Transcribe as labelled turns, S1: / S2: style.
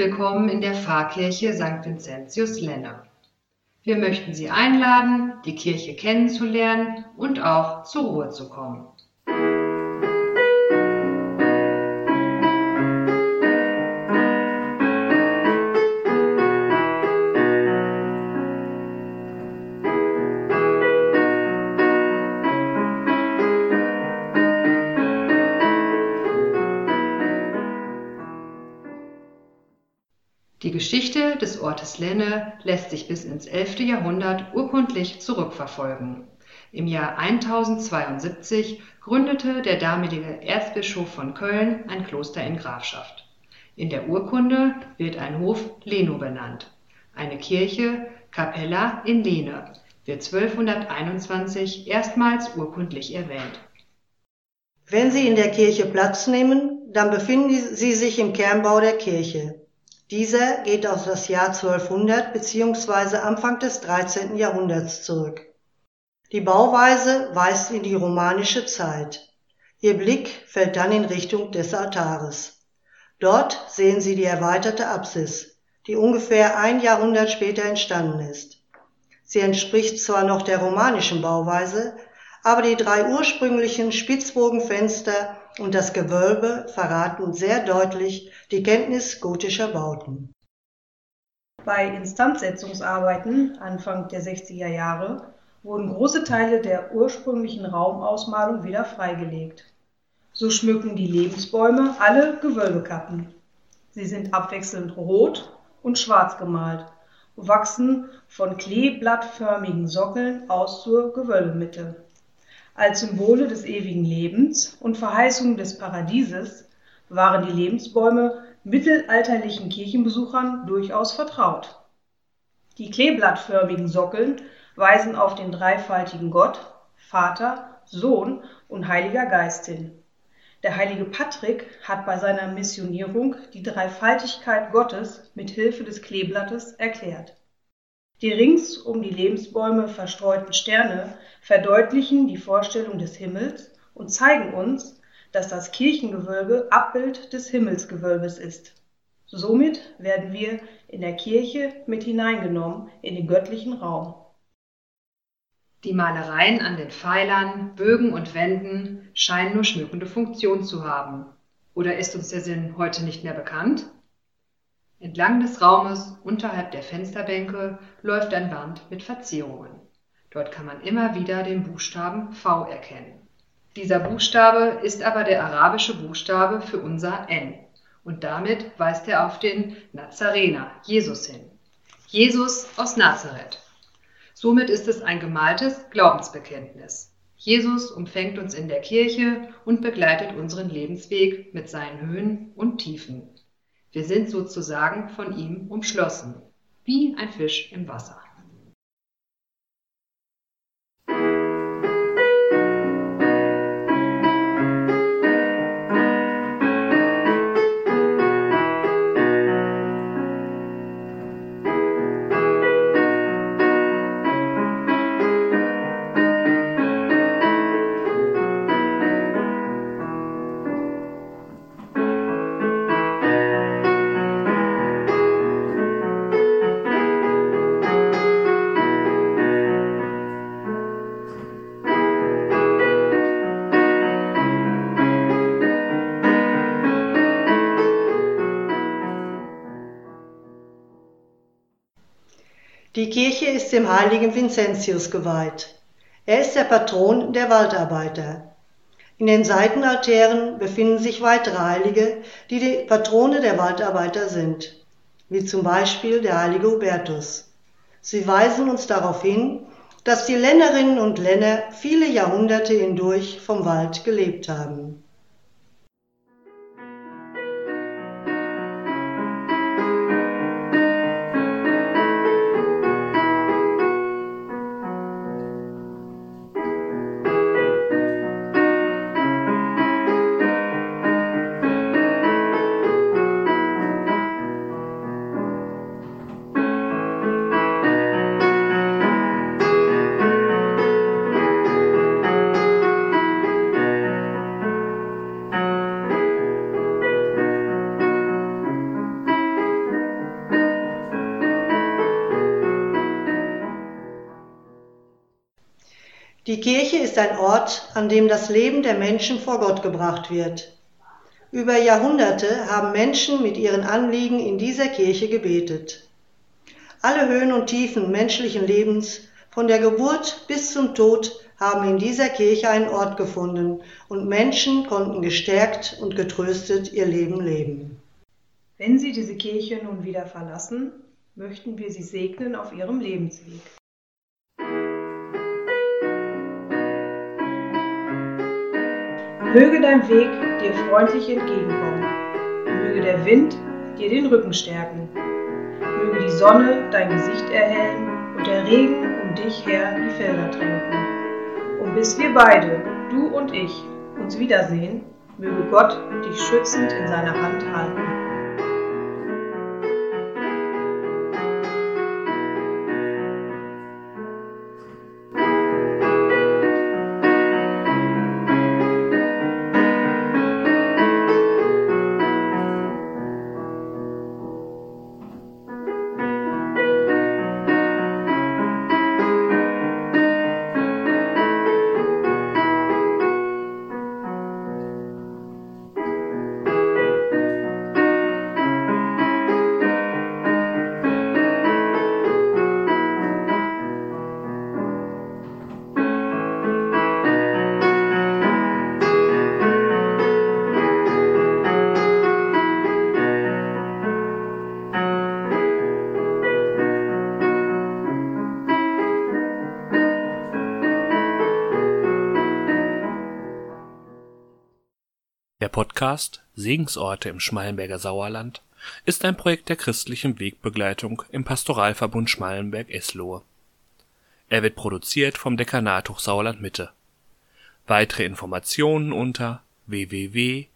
S1: willkommen in der Pfarrkirche St. Vincentius Lenne. Wir möchten Sie einladen, die Kirche kennenzulernen und auch zur Ruhe zu kommen. Die Geschichte des Ortes Lenne lässt sich bis ins 11. Jahrhundert urkundlich zurückverfolgen. Im Jahr 1072 gründete der damalige Erzbischof von Köln ein Kloster in Grafschaft. In der Urkunde wird ein Hof Leno benannt. Eine Kirche, Capella in Lehne, wird 1221 erstmals urkundlich erwähnt.
S2: Wenn Sie in der Kirche Platz nehmen, dann befinden Sie sich im Kernbau der Kirche. Dieser geht auf das Jahr 1200 bzw. Anfang des 13. Jahrhunderts zurück. Die Bauweise weist in die romanische Zeit. Ihr Blick fällt dann in Richtung des Altares. Dort sehen Sie die erweiterte Apsis, die ungefähr ein Jahrhundert später entstanden ist. Sie entspricht zwar noch der romanischen Bauweise, aber die drei ursprünglichen Spitzbogenfenster und das Gewölbe verraten sehr deutlich die Kenntnis gotischer Bauten.
S3: Bei Instandsetzungsarbeiten Anfang der 60er Jahre wurden große Teile der ursprünglichen Raumausmalung wieder freigelegt. So schmücken die Lebensbäume alle Gewölbekappen. Sie sind abwechselnd rot und schwarz gemalt, wachsen von kleeblattförmigen Sockeln aus zur Gewölbemitte. Als Symbole des ewigen Lebens und Verheißung des Paradieses waren die Lebensbäume mittelalterlichen Kirchenbesuchern durchaus vertraut. Die kleeblattförmigen Sockeln weisen auf den dreifaltigen Gott, Vater, Sohn und Heiliger Geist hin. Der heilige Patrick hat bei seiner Missionierung die Dreifaltigkeit Gottes mit Hilfe des Kleeblattes erklärt. Die rings um die Lebensbäume verstreuten Sterne verdeutlichen die Vorstellung des Himmels und zeigen uns, dass das Kirchengewölbe Abbild des Himmelsgewölbes ist. Somit werden wir in der Kirche mit hineingenommen in den göttlichen Raum.
S1: Die Malereien an den Pfeilern, Bögen und Wänden scheinen nur schmückende Funktion zu haben. Oder ist uns der Sinn heute nicht mehr bekannt? Entlang des Raumes unterhalb der Fensterbänke läuft ein Band mit Verzierungen. Dort kann man immer wieder den Buchstaben V erkennen. Dieser Buchstabe ist aber der arabische Buchstabe für unser N und damit weist er auf den Nazarener, Jesus hin. Jesus aus Nazareth. Somit ist es ein gemaltes Glaubensbekenntnis. Jesus umfängt uns in der Kirche und begleitet unseren Lebensweg mit seinen Höhen und Tiefen. Wir sind sozusagen von ihm umschlossen, wie ein Fisch im Wasser.
S2: Die Kirche ist dem heiligen Vincentius geweiht. Er ist der Patron der Waldarbeiter. In den Seitenaltären befinden sich weitere Heilige, die die Patrone der Waldarbeiter sind, wie zum Beispiel der heilige Hubertus. Sie weisen uns darauf hin, dass die Lennerinnen und Lenner viele Jahrhunderte hindurch vom Wald gelebt haben. Die Kirche ist ein Ort, an dem das Leben der Menschen vor Gott gebracht wird. Über Jahrhunderte haben Menschen mit ihren Anliegen in dieser Kirche gebetet. Alle Höhen und Tiefen menschlichen Lebens, von der Geburt bis zum Tod, haben in dieser Kirche einen Ort gefunden und Menschen konnten gestärkt und getröstet ihr Leben leben.
S3: Wenn Sie diese Kirche nun wieder verlassen, möchten wir Sie segnen auf Ihrem Lebensweg. Möge dein Weg dir freundlich entgegenkommen. Möge der Wind dir den Rücken stärken. Möge die Sonne dein Gesicht erhellen und der Regen um dich her die Felder tränken. Und bis wir beide, du und ich, uns wiedersehen, möge Gott dich schützend in seiner Hand halten.
S4: Podcast Segensorte im Schmallenberger Sauerland ist ein Projekt der christlichen Wegbegleitung im Pastoralverbund Schmallenberg-Eslohe. Er wird produziert vom Dekanat Hochsauerland-Mitte. Weitere Informationen unter www.pv-se.de